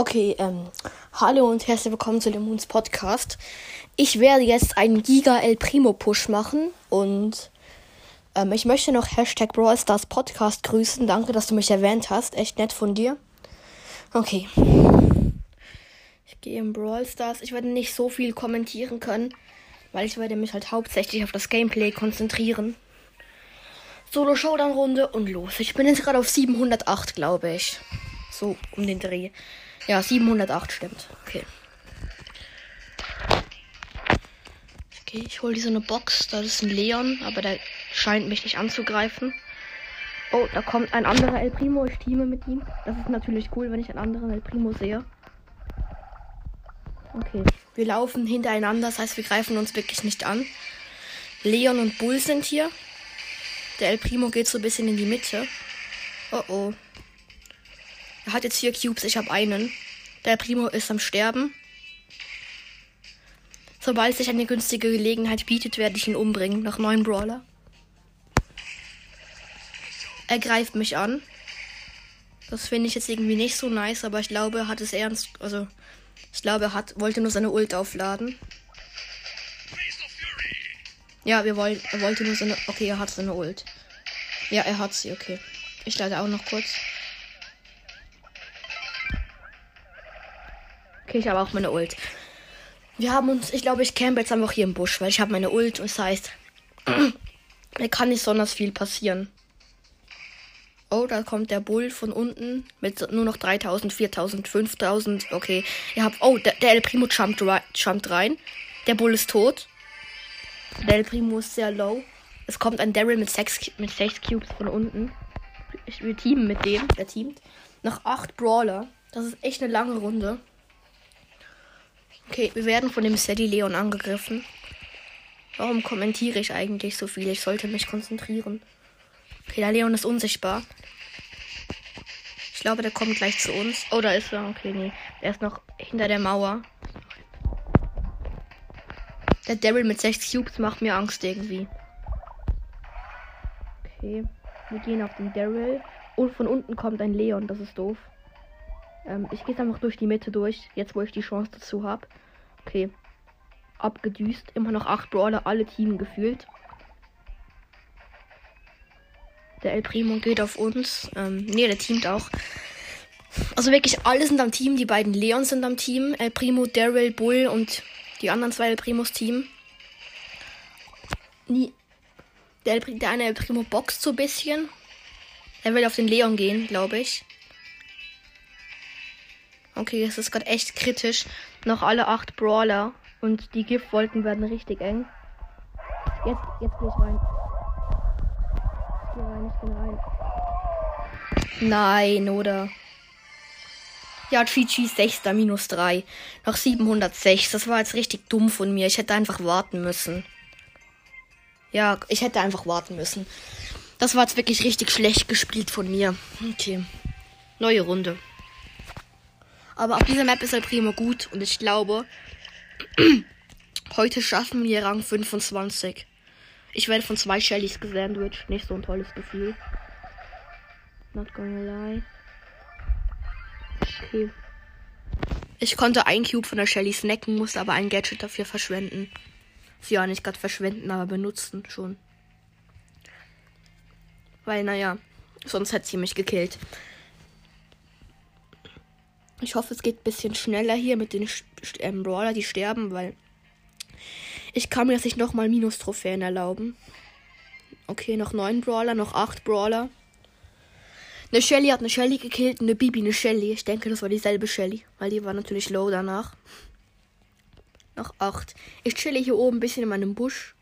Okay, ähm, hallo und herzlich willkommen zu dem Moons Podcast. Ich werde jetzt einen Giga El Primo Push machen und ähm, ich möchte noch Hashtag Brawl Stars Podcast grüßen. Danke, dass du mich erwähnt hast. Echt nett von dir. Okay. Ich gehe in Brawl Stars. Ich werde nicht so viel kommentieren können, weil ich werde mich halt hauptsächlich auf das Gameplay konzentrieren. Solo Showdown Runde und los. Ich bin jetzt gerade auf 708, glaube ich. So um den Dreh. Ja, 708 stimmt. Okay. Okay, ich hole diese eine Box. Da ist ein Leon, aber der scheint mich nicht anzugreifen. Oh, da kommt ein anderer El Primo. Ich teame mit ihm. Das ist natürlich cool, wenn ich einen anderen El Primo sehe. Okay, wir laufen hintereinander, das heißt, wir greifen uns wirklich nicht an. Leon und Bull sind hier. Der El Primo geht so ein bisschen in die Mitte. Oh oh. Er hat jetzt vier Cubes, ich habe einen. Der Primo ist am Sterben. Sobald sich eine günstige Gelegenheit bietet, werde ich ihn umbringen. Nach neun Brawler. Er greift mich an. Das finde ich jetzt irgendwie nicht so nice, aber ich glaube, er hat es ernst. Also, ich glaube, er hat, wollte nur seine Ult aufladen. Ja, wir wollen, er wollte nur seine. Okay, er hat seine Ult. Ja, er hat sie, okay. Ich lade auch noch kurz. Okay, ich habe auch meine Ult. Wir haben uns, ich glaube, ich camp jetzt einfach hier im Busch, weil ich habe meine Ult und das heißt, mir kann nicht besonders viel passieren. Oh, da kommt der Bull von unten mit nur noch 3000, 4000, 5000. Okay, ihr habt. Oh, der, der El Primo jumpt, jumpt rein. Der Bull ist tot. Der El Primo ist sehr low. Es kommt ein Daryl mit 6 mit Cubes von unten. Wir teamen mit dem. Der teamt. Nach 8 Brawler. Das ist echt eine lange Runde. Okay, wir werden von dem Sadie Leon angegriffen. Warum kommentiere ich eigentlich so viel? Ich sollte mich konzentrieren. Okay, der Leon ist unsichtbar. Ich glaube, der kommt gleich zu uns. Oh, da ist er. Okay, nee. Der ist noch hinter der Mauer. Der Daryl mit 6 Cubes macht mir Angst irgendwie. Okay. Wir gehen auf den Daryl. Und von unten kommt ein Leon. Das ist doof. Ähm, ich gehe einfach durch die Mitte durch. Jetzt, wo ich die Chance dazu habe. Okay. Abgedüst. Immer noch 8 Brawler. Alle Team gefühlt. Der El Primo geht auf uns. Ähm, nee, der teamt auch. Also wirklich alle sind am Team. Die beiden Leons sind am Team. El Primo, Daryl, Bull und die anderen zwei El Primos Team. Nie. Der, El, der eine El Primo boxt so ein bisschen. Er will auf den Leon gehen, glaube ich. Okay, es ist gerade echt kritisch. Noch alle acht Brawler. Und die Giftwolken werden richtig eng. Jetzt, jetzt gehe ich rein. Ich gehe rein, ich bin rein. Nein, oder? Ja, GG 6. minus 3. Noch 706. Das war jetzt richtig dumm von mir. Ich hätte einfach warten müssen. Ja, ich hätte einfach warten müssen. Das war jetzt wirklich richtig schlecht gespielt von mir. Okay. Neue Runde. Aber auf dieser Map ist El Primo gut und ich glaube, heute schaffen wir Rang 25. Ich werde von zwei Shellys gesandwiched. Nicht so ein tolles Gefühl. Not gonna lie. Okay. Ich konnte ein Cube von der Shelly snacken, musste aber ein Gadget dafür verschwenden. Ja, nicht gerade verschwenden, aber benutzen schon. Weil, naja, sonst hätte sie mich gekillt. Ich hoffe, es geht ein bisschen schneller hier mit den ähm, Brawler, die sterben, weil ich kann mir jetzt nicht nochmal Minus-Trophäen erlauben. Okay, noch neun Brawler, noch acht Brawler. Eine Shelly hat eine Shelly gekillt, eine Bibi eine Shelly. Ich denke, das war dieselbe Shelly, weil die war natürlich low danach. Noch acht. Ich chille hier oben ein bisschen in meinem Busch.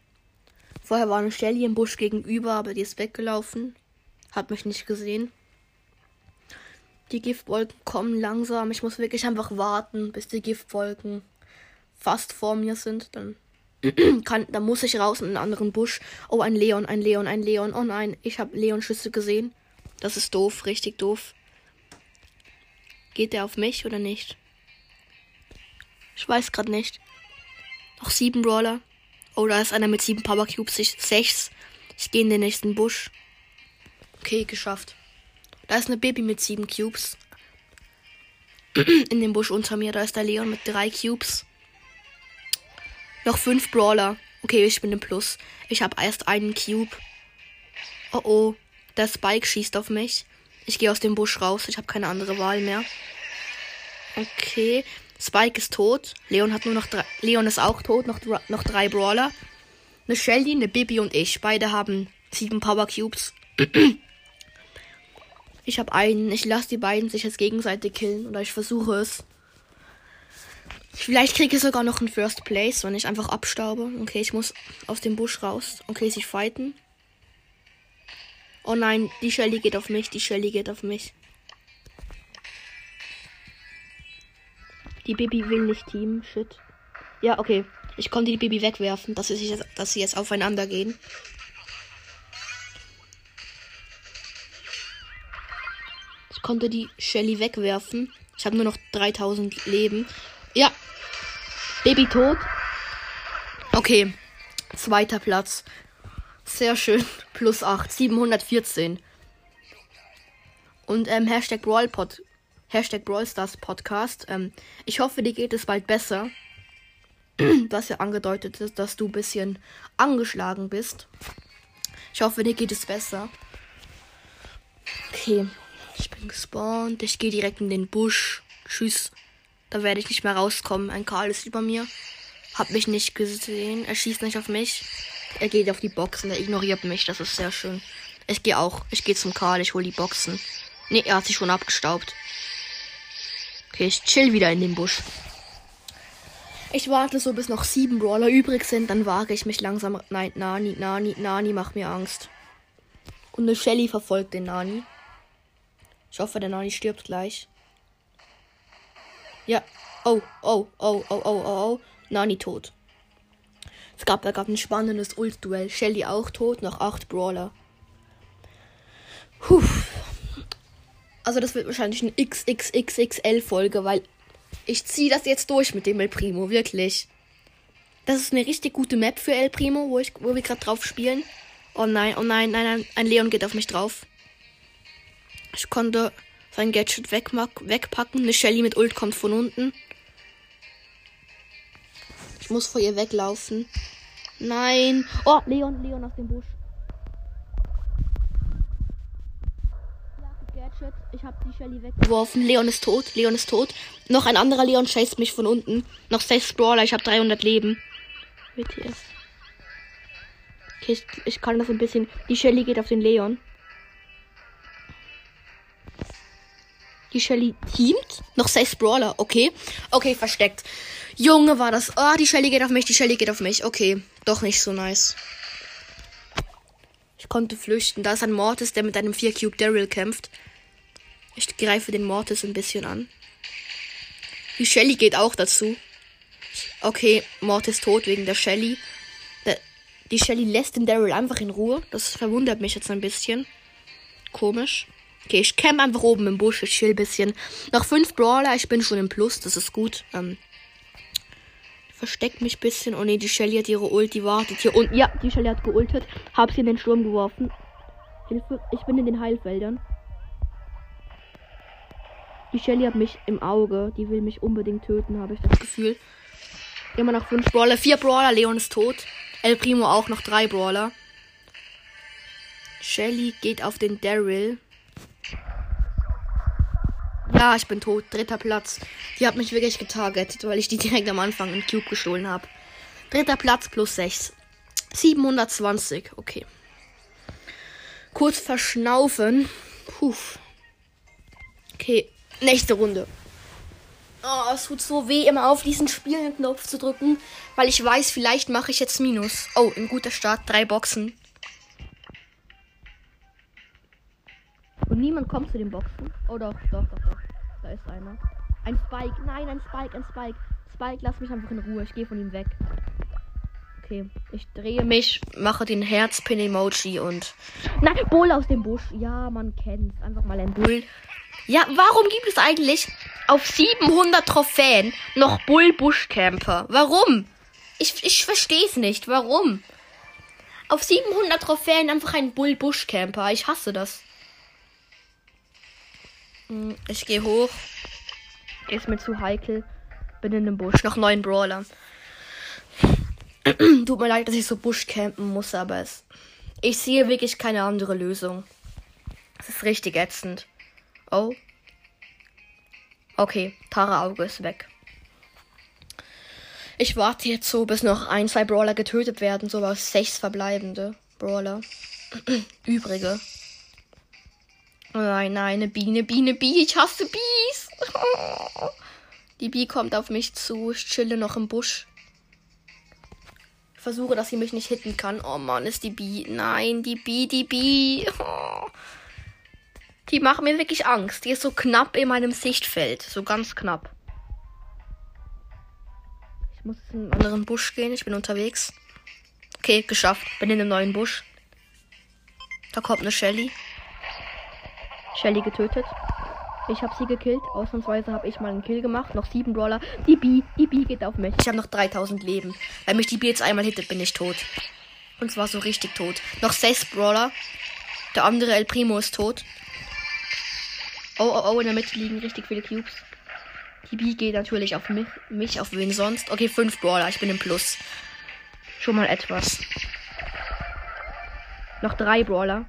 Vorher war eine Shelly im Busch gegenüber, aber die ist weggelaufen. Hat mich nicht gesehen. Die Giftwolken kommen langsam. Ich muss wirklich einfach warten, bis die Giftwolken fast vor mir sind. Dann kann, dann muss ich raus in einen anderen Busch. Oh, ein Leon, ein Leon, ein Leon. Oh nein, ich habe Leon-Schüsse gesehen. Das ist doof, richtig doof. Geht der auf mich oder nicht? Ich weiß gerade nicht. Noch sieben Brawler. Oh, da ist einer mit sieben Power Cubes. Ich, sechs. Ich gehe in den nächsten Busch. Okay, geschafft. Da ist eine Baby mit sieben Cubes. In dem Busch unter mir, da ist der Leon mit drei Cubes. Noch fünf Brawler. Okay, ich bin im Plus. Ich habe erst einen Cube. Oh oh, der Spike schießt auf mich. Ich gehe aus dem Busch raus. Ich habe keine andere Wahl mehr. Okay, Spike ist tot. Leon hat nur noch drei. Leon ist auch tot. Noch, noch drei Brawler. Eine Shelly, eine Bibi und ich. Beide haben sieben Power Cubes. Ich habe einen. Ich lasse die beiden sich jetzt gegenseitig killen. Oder ich versuche es. Vielleicht kriege ich sogar noch einen First Place, wenn ich einfach abstaube. Okay, ich muss aus dem Busch raus. Okay, sie fighten. Oh nein, die Shelly geht auf mich. Die Shelly geht auf mich. Die Baby will nicht team. Shit. Ja, okay. Ich konnte die Baby wegwerfen, dass sie, jetzt, dass sie jetzt aufeinander gehen. Ich konnte die Shelly wegwerfen. Ich habe nur noch 3000 Leben. Ja. Baby tot. Okay. Zweiter Platz. Sehr schön. Plus 8. 714. Und ähm, Hashtag Brawlpod. Hashtag Brawlstars Podcast. Ähm, ich hoffe, dir geht es bald besser. Was ja angedeutet ist, dass du ein bisschen angeschlagen bist. Ich hoffe, dir geht es besser. Okay. Ich bin gespawnt. Ich gehe direkt in den Busch. Tschüss. Da werde ich nicht mehr rauskommen. Ein Karl ist über mir. Hab mich nicht gesehen. Er schießt nicht auf mich. Er geht auf die Boxen. Er ignoriert mich. Das ist sehr schön. Ich gehe auch. Ich gehe zum Karl. Ich hole die Boxen. Ne, er hat sich schon abgestaubt. Okay, ich chill wieder in dem Busch. Ich warte so, bis noch sieben Brawler übrig sind. Dann wage ich mich langsam. Nein, Nani, Nani, Nani macht mir Angst. Und eine Shelly verfolgt den Nani. Ich hoffe, der Nani stirbt gleich. Ja. Oh, oh, oh, oh, oh, oh, oh. Nani tot. Es gab, da gab ein spannendes Ult-Duell. Shelly auch tot, noch acht Brawler. Puh. Also das wird wahrscheinlich eine XXXXL-Folge, weil ich ziehe das jetzt durch mit dem El Primo, wirklich. Das ist eine richtig gute Map für El Primo, wo, ich, wo wir gerade drauf spielen. Oh nein, oh nein, nein, nein, ein Leon geht auf mich drauf. Ich konnte sein Gadget wegpacken. Eine Shelly mit Ult kommt von unten. Ich muss vor ihr weglaufen. Nein. Oh, Leon, Leon aus dem Busch. Ich habe die Shelly weggeworfen. Leon ist tot. Leon ist tot. Noch ein anderer Leon chased mich von unten. Noch 6 Brawler. Ich habe 300 Leben. WTF. Okay, ich, ich kann das ein bisschen. Die Shelly geht auf den Leon. Die Shelly teamt. Noch sechs Brawler. Okay. Okay, versteckt. Junge, war das. Oh, die Shelly geht auf mich. Die Shelly geht auf mich. Okay. Doch nicht so nice. Ich konnte flüchten. Da ist ein Mortis, der mit einem 4-Cube Daryl kämpft. Ich greife den Mortis ein bisschen an. Die Shelly geht auch dazu. Okay, Mortis tot wegen der Shelly. Die Shelly lässt den Daryl einfach in Ruhe. Das verwundert mich jetzt ein bisschen. Komisch. Okay, ich camp einfach oben im Busch. Ich chill ein bisschen. Noch fünf Brawler. Ich bin schon im Plus. Das ist gut. Ähm, versteckt mich ein bisschen. Oh ne, die Shelly hat ihre Ult. Die wartet hier unten. Ja, die Shelly hat geultet. Hab sie in den Sturm geworfen. Hilfe. Ich bin in den Heilfeldern. Die Shelly hat mich im Auge. Die will mich unbedingt töten, habe ich das Gefühl. Immer noch fünf Brawler. Vier Brawler. Leon ist tot. El Primo auch noch drei Brawler. Shelly geht auf den Daryl. Ja, ich bin tot. Dritter Platz. Die hat mich wirklich getargetet, weil ich die direkt am Anfang im Cube gestohlen habe. Dritter Platz plus 6. 720. Okay. Kurz verschnaufen. Puh. Okay. Nächste Runde. Oh, es tut so weh, immer auf diesen Spielen-Knopf zu drücken, weil ich weiß, vielleicht mache ich jetzt Minus. Oh, ein guter Start. Drei Boxen. Und niemand kommt zu den Boxen. Oh doch, doch, doch, doch. Da ist einer. Ein Spike. Nein, ein Spike, ein Spike. Spike, lass mich einfach in Ruhe. Ich gehe von ihm weg. Okay, ich drehe mich, mache den Herzpin-Emoji und. Nein, Bull aus dem Busch. Ja, man kennt Einfach mal ein Bull. Ja, warum gibt es eigentlich auf 700 Trophäen noch Bull-Buschcamper? Warum? Ich, ich verstehe es nicht. Warum? Auf 700 Trophäen einfach ein Bull-Buschcamper. Ich hasse das. Hm, ich gehe hoch. Ist mir zu heikel. Bin in einem Busch. Noch neun Brawler. Tut mir leid, dass ich so Busch campen muss, aber es. Ich sehe wirklich keine andere Lösung. Es ist richtig ätzend. Oh. Okay, Tara Auge ist weg. Ich warte jetzt so, bis noch ein, zwei Brawler getötet werden, so aus sechs verbleibende Brawler. Übrige. Nein, nein, eine Biene, Biene, Biene, ich hasse Bies. Die Bee kommt auf mich zu, ich chille noch im Busch. Ich versuche, dass sie mich nicht hitten kann. Oh Mann, ist die Bee. Nein, die Bee, die Bee. Die macht mir wirklich Angst. Die ist so knapp in meinem Sichtfeld. So ganz knapp. Ich muss in einen anderen Busch gehen. Ich bin unterwegs. Okay, geschafft. Bin in einem neuen Busch. Da kommt eine Shelly. Shelly getötet. Ich habe sie gekillt. Ausnahmsweise habe ich mal einen Kill gemacht. Noch sieben Brawler. Die B, die B geht auf mich. Ich habe noch 3000 Leben. Wenn mich die B jetzt einmal hittet, bin ich tot. Und zwar so richtig tot. Noch sechs Brawler. Der andere El Primo ist tot. Oh, oh, oh, in der Mitte liegen richtig viele Cubes. Die B geht natürlich auf mich, mich, auf wen sonst. Okay, fünf Brawler. Ich bin im Plus. Schon mal etwas. Noch drei Brawler.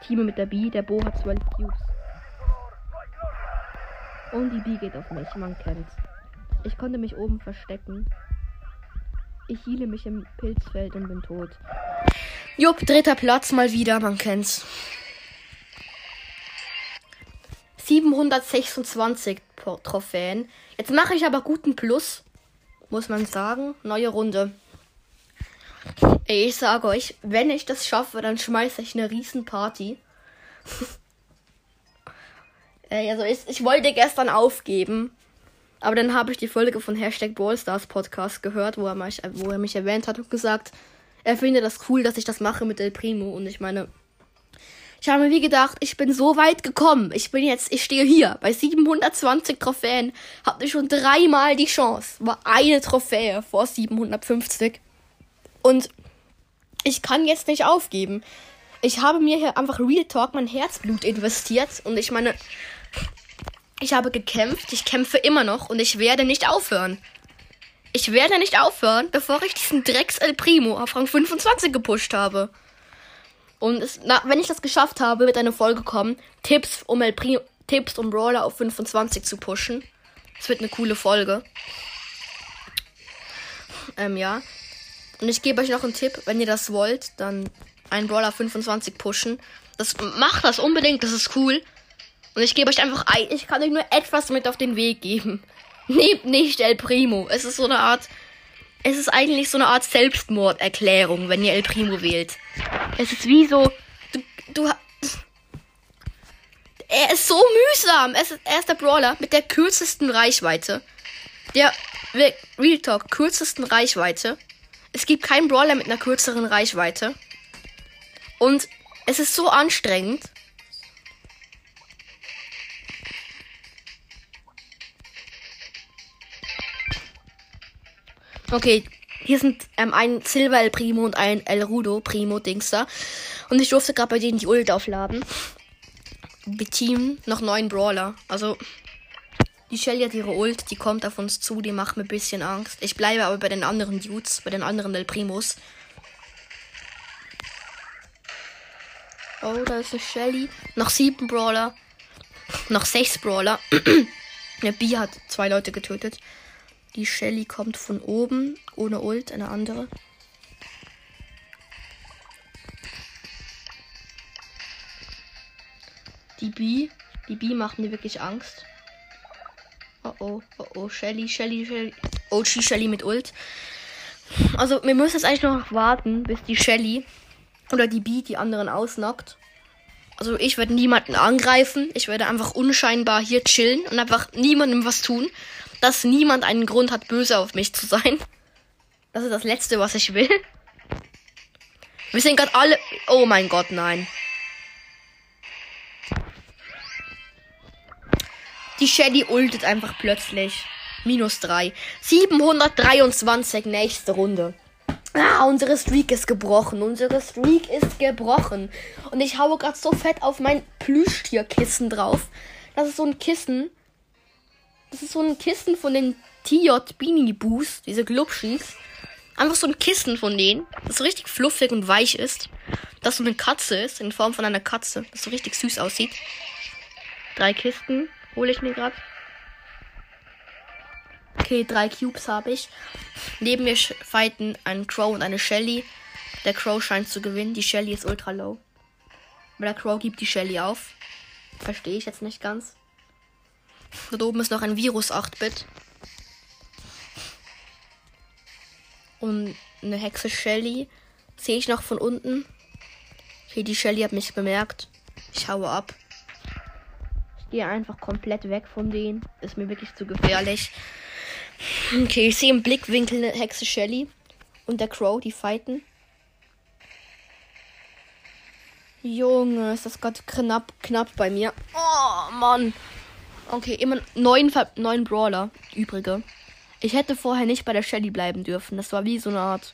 Ich teame mit der B. Der Bo hat zwölf Cubes. Und die B geht auf mich, man kennt's. Ich konnte mich oben verstecken. Ich hiele mich im Pilzfeld und bin tot. Jupp, dritter Platz mal wieder, man kennt's. 726 Trophäen. Jetzt mache ich aber guten Plus, muss man sagen. Neue Runde. Ich sage euch, wenn ich das schaffe, dann schmeiße ich eine riesen Party. also ich, ich wollte gestern aufgeben. Aber dann habe ich die Folge von Hashtag Ballstars Podcast gehört, wo er, mich, wo er mich erwähnt hat und gesagt, er findet das cool, dass ich das mache mit El Primo. Und ich meine, ich habe mir wie gedacht, ich bin so weit gekommen. Ich bin jetzt, ich stehe hier bei 720 Trophäen. Hatte schon dreimal die Chance. War eine Trophäe vor 750. Und ich kann jetzt nicht aufgeben. Ich habe mir hier einfach Real Talk mein Herzblut investiert. Und ich meine, ich habe gekämpft, ich kämpfe immer noch und ich werde nicht aufhören. Ich werde nicht aufhören, bevor ich diesen Drecks El Primo auf Rang 25 gepusht habe. Und es, na, wenn ich das geschafft habe, wird eine Folge kommen. Tipps, um El Primo, Tipps, um Brawler auf 25 zu pushen. Es wird eine coole Folge. Ähm, ja. Und ich gebe euch noch einen Tipp, wenn ihr das wollt, dann einen Brawler 25 pushen. Das macht das unbedingt, das ist cool. Und ich gebe euch einfach ein, ich kann euch nur etwas mit auf den Weg geben. Nehmt nicht El Primo. Es ist so eine Art, es ist eigentlich so eine Art Selbstmorderklärung, wenn ihr El Primo wählt. Es ist wie so, du, du, er ist so mühsam. Es ist, er ist der Brawler mit der kürzesten Reichweite. Der, Real Talk, kürzesten Reichweite. Es gibt keinen Brawler mit einer kürzeren Reichweite. Und es ist so anstrengend. Okay, hier sind ähm, ein Silver El Primo und ein El Rudo Primo Dingster. Und ich durfte gerade bei denen die Ult aufladen. Wir Team noch neun Brawler. Also, die Shelly hat ihre Ult, die kommt auf uns zu, die macht mir ein bisschen Angst. Ich bleibe aber bei den anderen Dudes, bei den anderen El Primos. Oh, da ist eine Shelly. Noch sieben Brawler. Noch sechs Brawler. Der B hat zwei Leute getötet. Die Shelly kommt von oben, ohne Ult, eine andere. Die B, die B macht mir wirklich Angst. Oh oh, oh oh, Shelly, Shelly, Shelly. OG Shelly mit Ult. Also, wir müssen jetzt eigentlich noch warten, bis die Shelly oder die B die anderen ausnockt. Also, ich werde niemanden angreifen. Ich werde einfach unscheinbar hier chillen und einfach niemandem was tun dass niemand einen Grund hat, böse auf mich zu sein. Das ist das Letzte, was ich will. Wir sind gerade alle. Oh mein Gott, nein. Die Shelly ultet einfach plötzlich. Minus 3. 723, nächste Runde. Ah, unsere Streak ist gebrochen. Unsere Streak ist gebrochen. Und ich haue gerade so fett auf mein Plüschtierkissen drauf. Das ist so ein Kissen, Das ist so ein Kissen von den TJ Beanie Boos, diese Glubschis. Einfach so ein Kissen von denen, das so richtig fluffig und weich ist. Das so eine Katze ist, in Form von einer Katze, das so richtig süß aussieht. Drei Kisten hole ich mir gerade. Okay, drei Cubes habe ich. Neben mir fighten ein Crow und eine Shelly. Der Crow scheint zu gewinnen. Die Shelly ist ultra low. Aber der Crow gibt die Shelly auf. Verstehe ich jetzt nicht ganz. Dort oben ist noch ein Virus 8-Bit. Und eine Hexe Shelly. Sehe ich noch von unten. Okay, die Shelly hat mich bemerkt. Ich haue ab. Gehe einfach komplett weg von denen. Ist mir wirklich zu gefährlich. Okay, ich sehe im Blickwinkel eine Hexe Shelly. Und der Crow, die fighten. Junge, ist das gerade knapp, knapp bei mir. Oh, Mann. Okay, immer neun, neun Brawler, übrige. Ich hätte vorher nicht bei der Shelly bleiben dürfen. Das war wie so eine Art.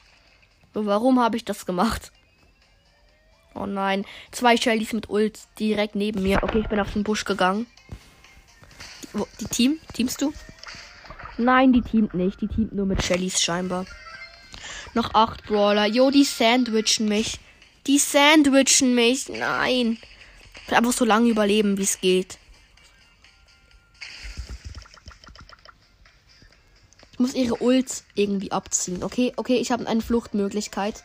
So, warum habe ich das gemacht? Oh nein. Zwei Shellys mit Ult direkt neben mir. Okay, ich bin auf den Busch gegangen. Die, die Team? Teamst du? Nein, die teamt nicht. Die teamt nur mit Shellys scheinbar. Noch acht Brawler. Jo, die sandwichen mich. Die sandwichen mich. Nein. Ich will einfach so lange überleben, wie es geht. Ich muss ihre Ults irgendwie abziehen. Okay, okay, ich habe eine Fluchtmöglichkeit.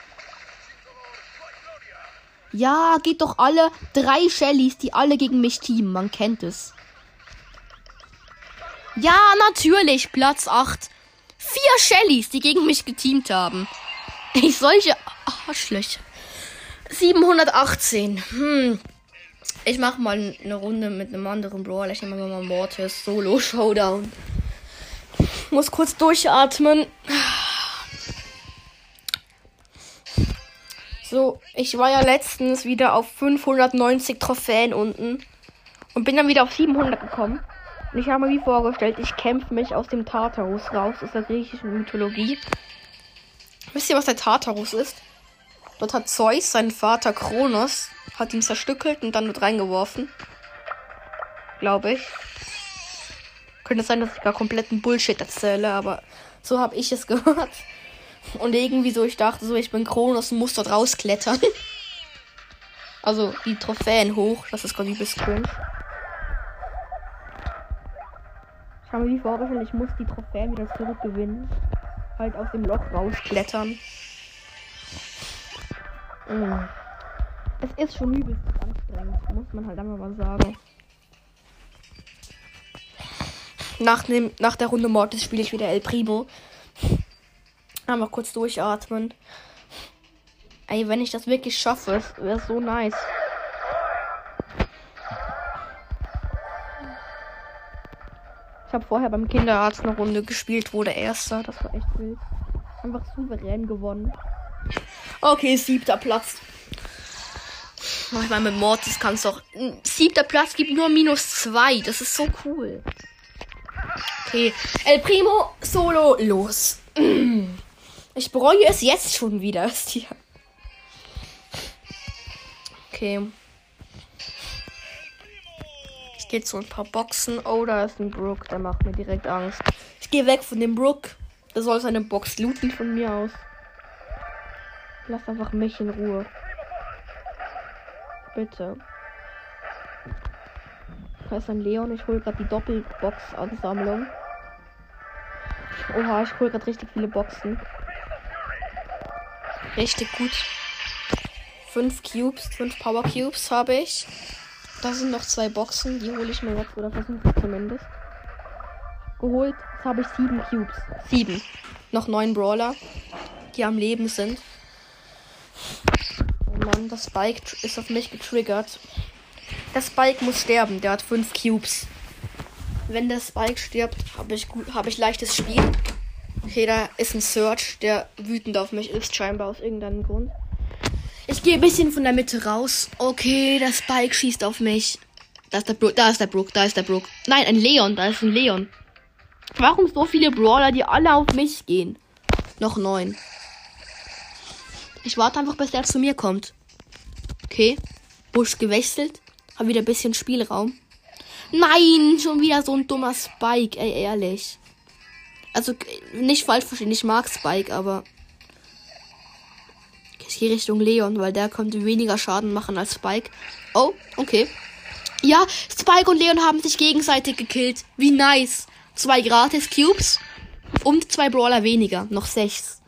Ja, geht doch alle. Drei Shellys, die alle gegen mich teamen. Man kennt es. Ja, natürlich. Platz 8. Vier Shellys, die gegen mich geteamt haben. Ich solche Arschlöcher. 718. Hm. Ich mach mal eine Runde mit einem anderen Brawler. Ich nehme mal Mortis Solo Showdown. Muss kurz durchatmen. So, ich war ja letztens wieder auf 590 Trophäen unten und bin dann wieder auf 700 gekommen. Und ich habe mir wie vorgestellt, ich kämpfe mich aus dem Tartarus raus, aus der griechischen Mythologie. Wisst ihr, was der Tartarus ist? Dort hat Zeus, seinen Vater Kronos, hat ihn zerstückelt und dann mit reingeworfen. Glaube ich. Könnte sein, dass ich gar kompletten Bullshit erzähle, aber so habe ich es gehört. Und irgendwie so, ich dachte so, ich bin Kronos und muss dort rausklettern. Also die Trophäen hoch. Das ist gerade übelst cringe. Ich habe mir vorgestellt, ich muss die Trophäen wieder zurückgewinnen. Halt aus dem Loch rausklettern. Mm. Es ist schon übelst anstrengend, muss man halt einmal mal sagen. Nach, dem, nach der Runde Mortis spiele ich wieder El Primo. Einmal kurz durchatmen. Ey, wenn ich das wirklich schaffe, wäre so nice. Ich habe vorher beim Kinderarzt eine Runde gespielt, wurde erster. Das war echt wild. Einfach souverän gewonnen. Okay, siebter Platz. Ich meine, mit Mortis kannst du auch. Siebter Platz gibt nur minus zwei. Das ist so cool. Okay. El Primo Solo los. Ich bereue es jetzt schon wieder. Okay. Ich gehe zu ein paar Boxen. Oh, da ist ein Brook. Der macht mir direkt Angst. Ich gehe weg von dem Brook. Der soll seine Box looten von mir aus. Lass einfach mich in Ruhe. Bitte. Da ist ein Leon. Ich hole gerade die Doppelbox-Ansammlung. Oha, ich hole gerade richtig viele Boxen. Richtig gut. Fünf Cubes, fünf Power Cubes habe ich. Da sind noch zwei Boxen, die hole ich mir jetzt oder versuche ich zumindest. Geholt habe ich sieben Cubes. Sieben. Noch neun Brawler, die am Leben sind. Oh Mann, das Spike ist auf mich getriggert. Der Spike muss sterben, der hat fünf Cubes. Wenn der Spike stirbt, habe ich, gut, hab ich leichtes Spiel. Okay, da ist ein Search, der wütend auf mich ist, scheinbar aus irgendeinem Grund. Ich gehe ein bisschen von der Mitte raus. Okay, der Spike schießt auf mich. Da ist der Brook, da ist der Brook, da ist der Brook. Nein, ein Leon, da ist ein Leon. Warum so viele Brawler, die alle auf mich gehen? Noch neun. Ich warte einfach, bis der zu mir kommt. Okay. Busch gewechselt. Hab wieder ein bisschen Spielraum. Nein, schon wieder so ein dummer Spike, ey, ehrlich. Also, nicht falsch verstehen, ich mag Spike, aber. Ich gehe Richtung Leon, weil der könnte weniger Schaden machen als Spike. Oh, okay. Ja, Spike und Leon haben sich gegenseitig gekillt. Wie nice. Zwei gratis Cubes und zwei Brawler weniger. Noch sechs.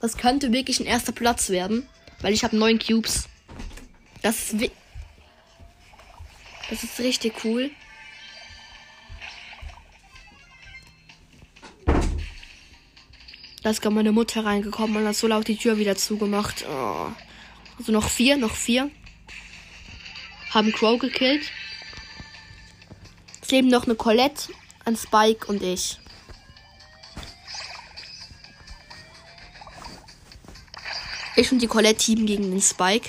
Das könnte wirklich ein erster Platz werden, weil ich habe neun Cubes. Das ist, das ist richtig cool. Da ist gerade meine Mutter reingekommen und hat so laut die Tür wieder zugemacht. Oh. Also noch vier, noch vier. Haben Crow gekillt. Es leben noch eine Colette, ein Spike und ich. Ich und die Colette team gegen den Spike.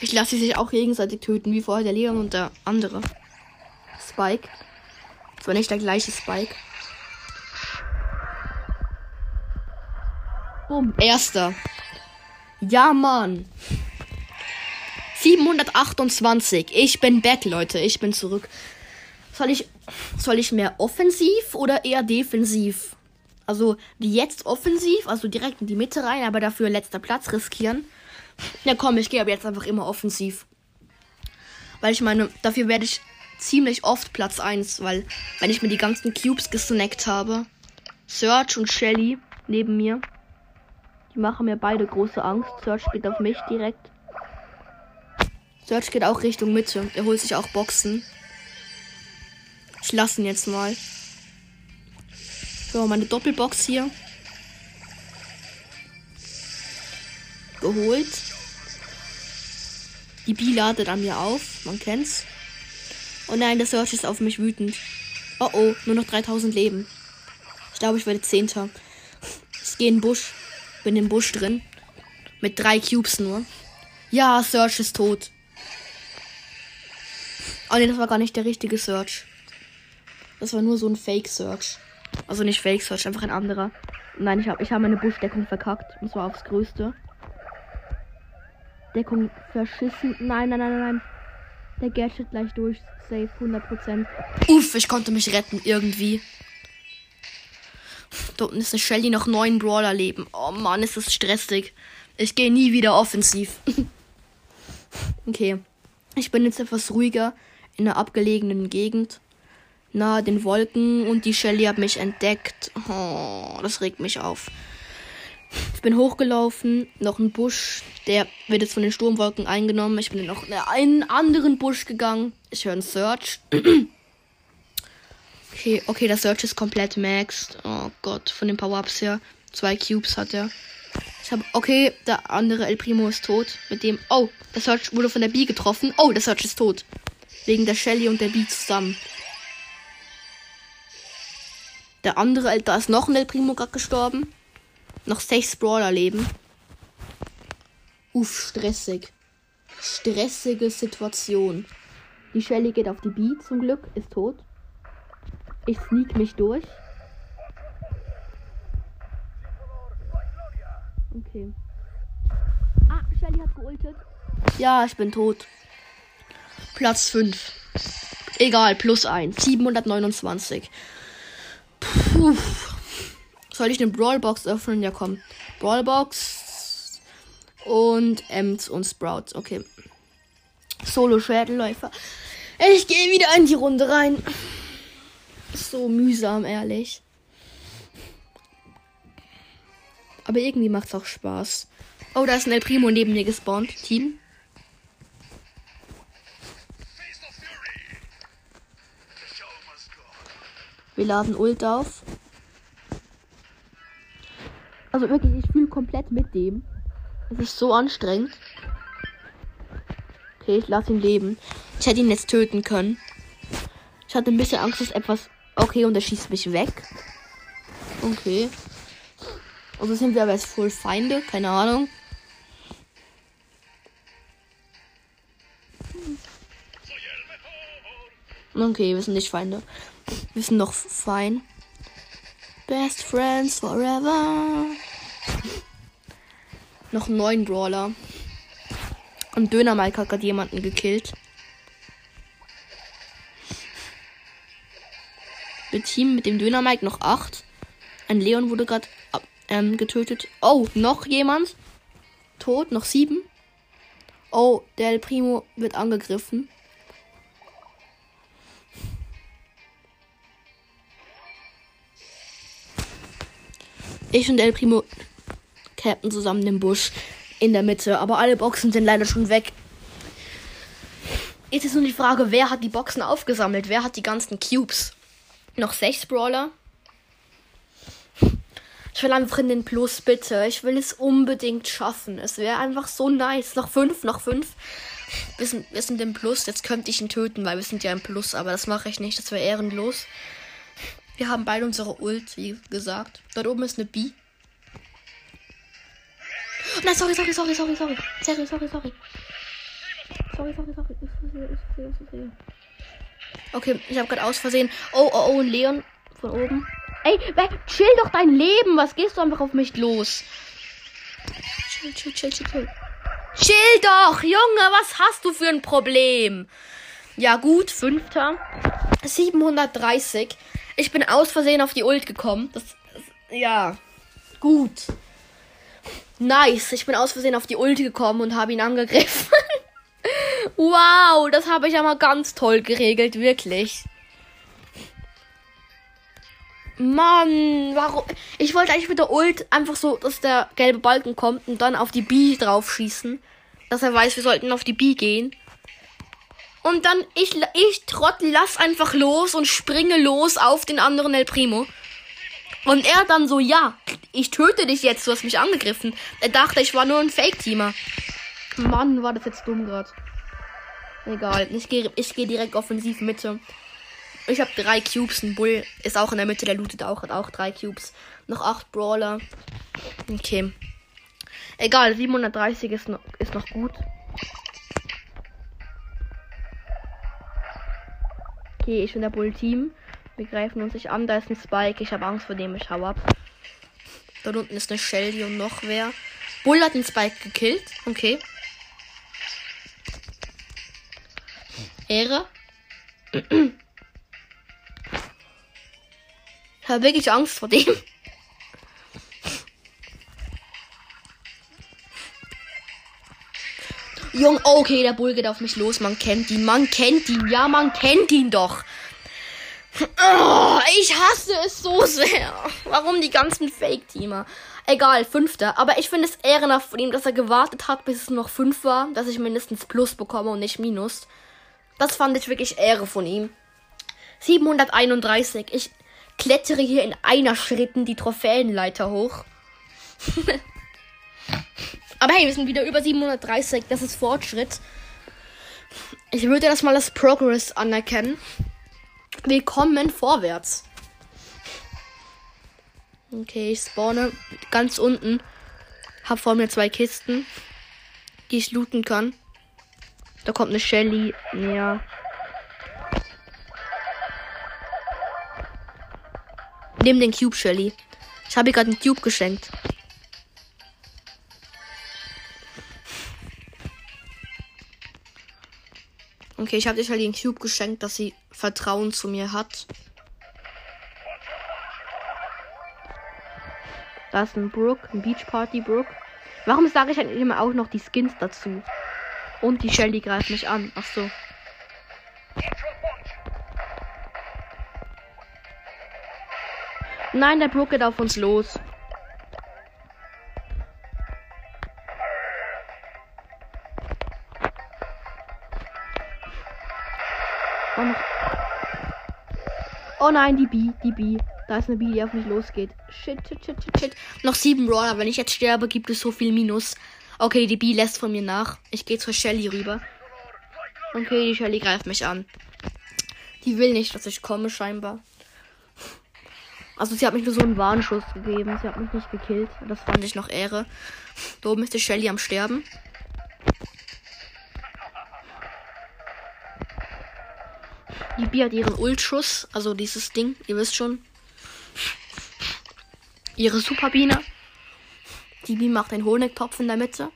Ich lasse sie sich auch gegenseitig töten, wie vorher der Leon und der andere. Spike. Zwar nicht der gleiche Spike. Boom, erster. Ja, Mann. 728. Ich bin back, Leute. Ich bin zurück. Soll ich, soll ich mehr offensiv oder eher defensiv? Also, jetzt offensiv, also direkt in die Mitte rein, aber dafür letzter Platz riskieren. Ja, komm, ich gehe aber jetzt einfach immer offensiv. Weil ich meine, dafür werde ich ziemlich oft Platz 1, weil wenn ich mir die ganzen Cubes gesnackt habe, Search und Shelly neben mir, die machen mir beide große Angst. Search geht auf mich direkt. Search geht auch Richtung Mitte. Er holt sich auch Boxen. Ich lasse ihn jetzt mal. So, meine Doppelbox hier. Geholt. Die B ladet an mir auf. Man kennt's. Oh nein, der Search ist auf mich wütend. Oh oh, nur noch 3000 Leben. Ich glaube, ich werde Zehnter. Ich gehe in den Busch. Bin im Busch drin. Mit drei Cubes nur. Ja, Search ist tot. Oh ne, das war gar nicht der richtige Search. Das war nur so ein Fake Search. Also nicht Fake Search, einfach ein anderer. Nein, ich habe ich hab meine Buschdeckung verkackt. Und zwar aufs Größte. Deckung verschissen. Nein, nein, nein, nein. Der Gadget gleich durch. Safe, 100%. Uff, ich konnte mich retten, irgendwie. Da unten ist eine Shelly noch neun Brawler leben. Oh Mann, ist das stressig. Ich gehe nie wieder offensiv. okay. Ich bin jetzt etwas ruhiger in einer abgelegenen Gegend. Nahe den Wolken und die Shelly hat mich entdeckt. Oh, das regt mich auf. Ich bin hochgelaufen, noch ein Busch, der wird jetzt von den Sturmwolken eingenommen. Ich bin noch in einen anderen Busch gegangen. Ich höre einen Search. okay, okay, der Search ist komplett maxed. Oh Gott, von den Power-Ups her. Zwei Cubes hat er. Ich habe, okay, der andere El Primo ist tot. Mit dem, oh, der Search wurde von der B getroffen. Oh, der Search ist tot. Wegen der Shelly und der B zusammen. Der andere, da ist noch ein El Primo gerade gestorben. Noch sechs Brawler leben. Uff, stressig. Stressige Situation. Die Shelly geht auf die B zum Glück, ist tot. Ich sneak mich durch. Okay. Ah, Shelly hat geultet. Ja, ich bin tot. Platz 5. Egal, plus 1. 729. Puh. Soll ich eine Brawlbox öffnen? Ja, komm. Brawlbox und Ems und Sprouts. Okay. Solo-Schwertläufer. Ich gehe wieder in die Runde rein. So mühsam, ehrlich. Aber irgendwie macht's auch Spaß. Oh, da ist ein El Primo neben mir gespawnt. Team. Wir laden Ult auf. Also wirklich, ich fühle komplett mit dem. Es ist so anstrengend. Okay, ich lasse ihn leben. Ich hätte ihn jetzt töten können. Ich hatte ein bisschen Angst, dass etwas. Okay, und er schießt mich weg. Okay. Also sind wir aber jetzt voll Feinde, keine Ahnung. Okay, wir sind nicht Feinde. Wir sind noch fein. Best Friends Forever. Noch neun Brawler. Und Döner Mike hat gerade jemanden gekillt. Wir Team mit dem Döner Mike noch 8. Ein Leon wurde gerade ähm, getötet. Oh, noch jemand. Tot, noch 7. Oh, der El Primo wird angegriffen. Ich und El Primo cappen zusammen den Busch in der Mitte, aber alle Boxen sind leider schon weg. Jetzt ist nur die Frage, wer hat die Boxen aufgesammelt? Wer hat die ganzen Cubes? Noch sechs Brawler. Ich will einfach in den Plus, bitte. Ich will es unbedingt schaffen. Es wäre einfach so nice. Noch fünf, noch fünf. Wir sind, wir sind im Plus. Jetzt könnte ich ihn töten, weil wir sind ja im Plus. Aber das mache ich nicht. Das wäre ehrenlos. Wir haben beide unsere Ult, wie gesagt. Dort oben ist eine B. Nein, sorry, sorry, sorry, sorry, sorry. Sorry, sorry, sorry. Sorry, sorry, sorry. Okay, ich habe gerade aus Versehen. Oh, oh, oh, ein Leon von oben. Ey, chill doch dein Leben. Was gehst du einfach auf mich los? Chill, chill, chill, chill, chill. Chill doch, Junge, was hast du für ein Problem? Ja, gut, fünfter. 730. Ich bin aus Versehen auf die Ult gekommen. Das, das, ja, gut. Nice. Ich bin aus Versehen auf die Ult gekommen und habe ihn angegriffen. wow, das habe ich ja mal ganz toll geregelt, wirklich. Mann, warum? Ich wollte eigentlich mit der Ult einfach so, dass der gelbe Balken kommt und dann auf die B drauf schießen. Dass er weiß, wir sollten auf die B gehen. Und dann, ich, ich Trottel, lass einfach los und springe los auf den anderen El Primo. Und er dann so, ja, ich töte dich jetzt, du hast mich angegriffen. Er dachte, ich war nur ein Fake-Teamer. Mann, war das jetzt dumm gerade. Egal, ich gehe ich geh direkt offensiv Mitte. Ich habe drei Cubes. Ein Bull ist auch in der Mitte, der lootet auch, hat auch drei Cubes. Noch acht Brawler. Okay. Egal, 730 ist noch, ist noch gut. Okay, ich bin der Bull-Team. Wir greifen uns nicht an. Da ist ein Spike. Ich habe Angst vor dem. Ich hau ab. Da unten ist eine Shelly und noch wer. Bull hat den Spike gekillt. Okay. Ehre. Ich habe wirklich Angst vor dem. Jung, okay, der Bull geht auf mich los. Man kennt ihn, man kennt ihn. Ja, man kennt ihn doch. Oh, ich hasse es so sehr. Warum die ganzen Fake-Teamer? Egal, fünfter. Aber ich finde es ehrenhaft von ihm, dass er gewartet hat, bis es noch fünf war, dass ich mindestens Plus bekomme und nicht Minus. Das fand ich wirklich Ehre von ihm. 731. Ich, klettere hier in einer Schritten die Trophäenleiter hoch. Aber hey, wir sind wieder über 730. Das ist Fortschritt. Ich würde das mal als Progress anerkennen. Willkommen vorwärts. Okay, ich spawne ganz unten. Hab vor mir zwei Kisten, die ich looten kann. Da kommt eine Shelly näher. Nimm den Cube, Shelly. Ich habe ihr gerade einen Cube geschenkt. Okay, ich habe dir Shelly einen Cube geschenkt, dass sie Vertrauen zu mir hat. Da ist ein Brook, ein Beach Party Brook. Warum sage ich eigentlich immer auch noch die Skins dazu? Und die Shelly greift mich an. Ach so. Nein, der Brook geht auf uns los. Oh, nein, die B, die B. Da ist eine B, die auf mich losgeht. Shit, shit, shit, shit, shit. Noch sieben Brawler. Wenn ich jetzt sterbe, gibt es so viel Minus. Okay, die B lässt von mir nach. Ich gehe zur Shelly rüber. Okay, die Shelly greift mich an. Die will nicht, dass ich komme, scheinbar. Also sie hat mich nur so einen Warnschuss gegeben. Sie hat mich nicht gekillt. Das fand ich noch Ehre. Da oben ist die Shelly am Sterben. Die Bi hat ihren Ultschuss. Also dieses Ding. Ihr wisst schon. Ihre Superbiene. Die Bi macht einen Honigtopf in der Mitte.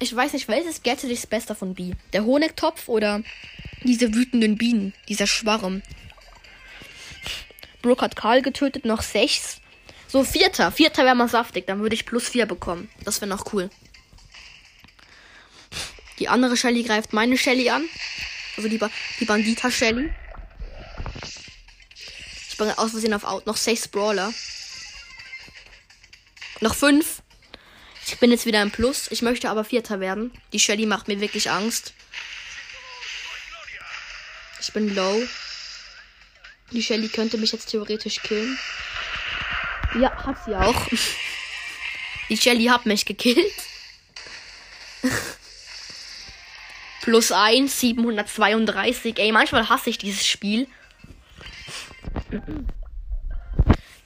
Ich weiß nicht, welches Gadget ist besser von B? Der Honigtopf oder diese wütenden Bienen? Dieser Schwarm. Brooke hat Karl getötet, noch sechs. So, vierter. Vierter wäre mal saftig. Dann würde ich plus vier bekommen. Das wäre noch cool. Die andere Shelly greift meine Shelly an. Also die, ba die Bandita Shelly. Ich bringe aus Versehen auf Out. Noch sechs Brawler. Noch fünf. Ich bin jetzt wieder im Plus. Ich möchte aber Vierter werden. Die Shelly macht mir wirklich Angst. Ich bin low. Die Shelly könnte mich jetzt theoretisch killen. Ja, hat sie auch. Die Shelly hat mich gekillt. Plus 1, 732. Ey, manchmal hasse ich dieses Spiel.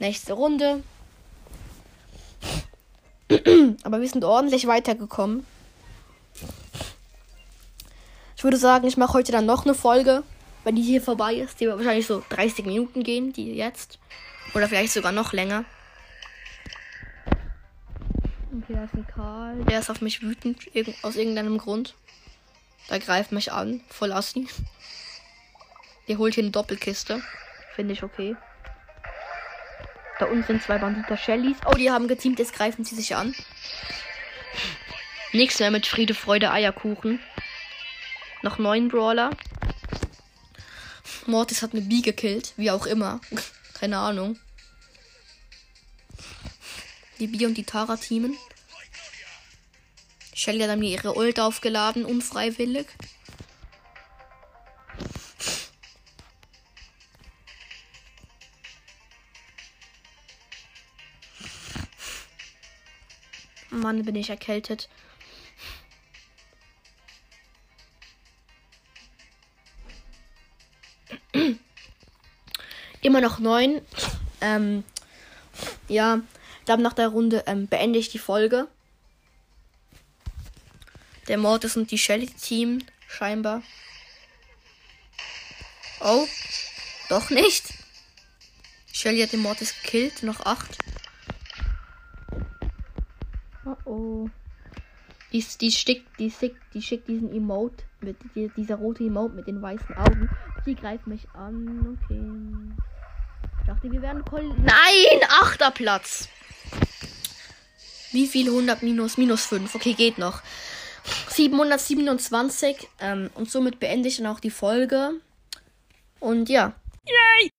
Nächste Runde. Aber wir sind ordentlich weitergekommen. Ich würde sagen, ich mache heute dann noch eine Folge, wenn die hier vorbei ist. Die wird wahrscheinlich so 30 Minuten gehen, die jetzt. Oder vielleicht sogar noch länger. Okay, da ist ein Karl. Der ist auf mich wütend, aus irgendeinem Grund. Der greift mich an, voll assi. Der holt hier eine Doppelkiste. Finde ich okay. Da unten sind zwei Banditer Shellys. Oh, die haben geteamt, jetzt greifen sie sich an. Nichts mehr mit Friede, Freude, Eierkuchen. Noch neun Brawler. Mortis hat eine Bee gekillt, wie auch immer. Keine Ahnung. Die Bee und die Tara teamen. Shelly hat mir ihre Ult aufgeladen, unfreiwillig. Mann, bin ich erkältet. Immer noch neun. Ähm, ja, glaube, nach der Runde ähm, beende ich die Folge. Der Mortis und die Shelly-Team, scheinbar. Oh, doch nicht. Shelly hat den Mortis gekillt, noch acht. Die, die, schickt, die, schickt, die schickt diesen Emote, mit die, dieser rote Emote mit den weißen Augen. Die greift mich an. Okay. Ich dachte, wir werden Kol Nein! Achter Platz. Wie viel? 100 minus? Minus 5. Okay, geht noch. 727. Ähm, und somit beende ich dann auch die Folge. Und ja. Yay!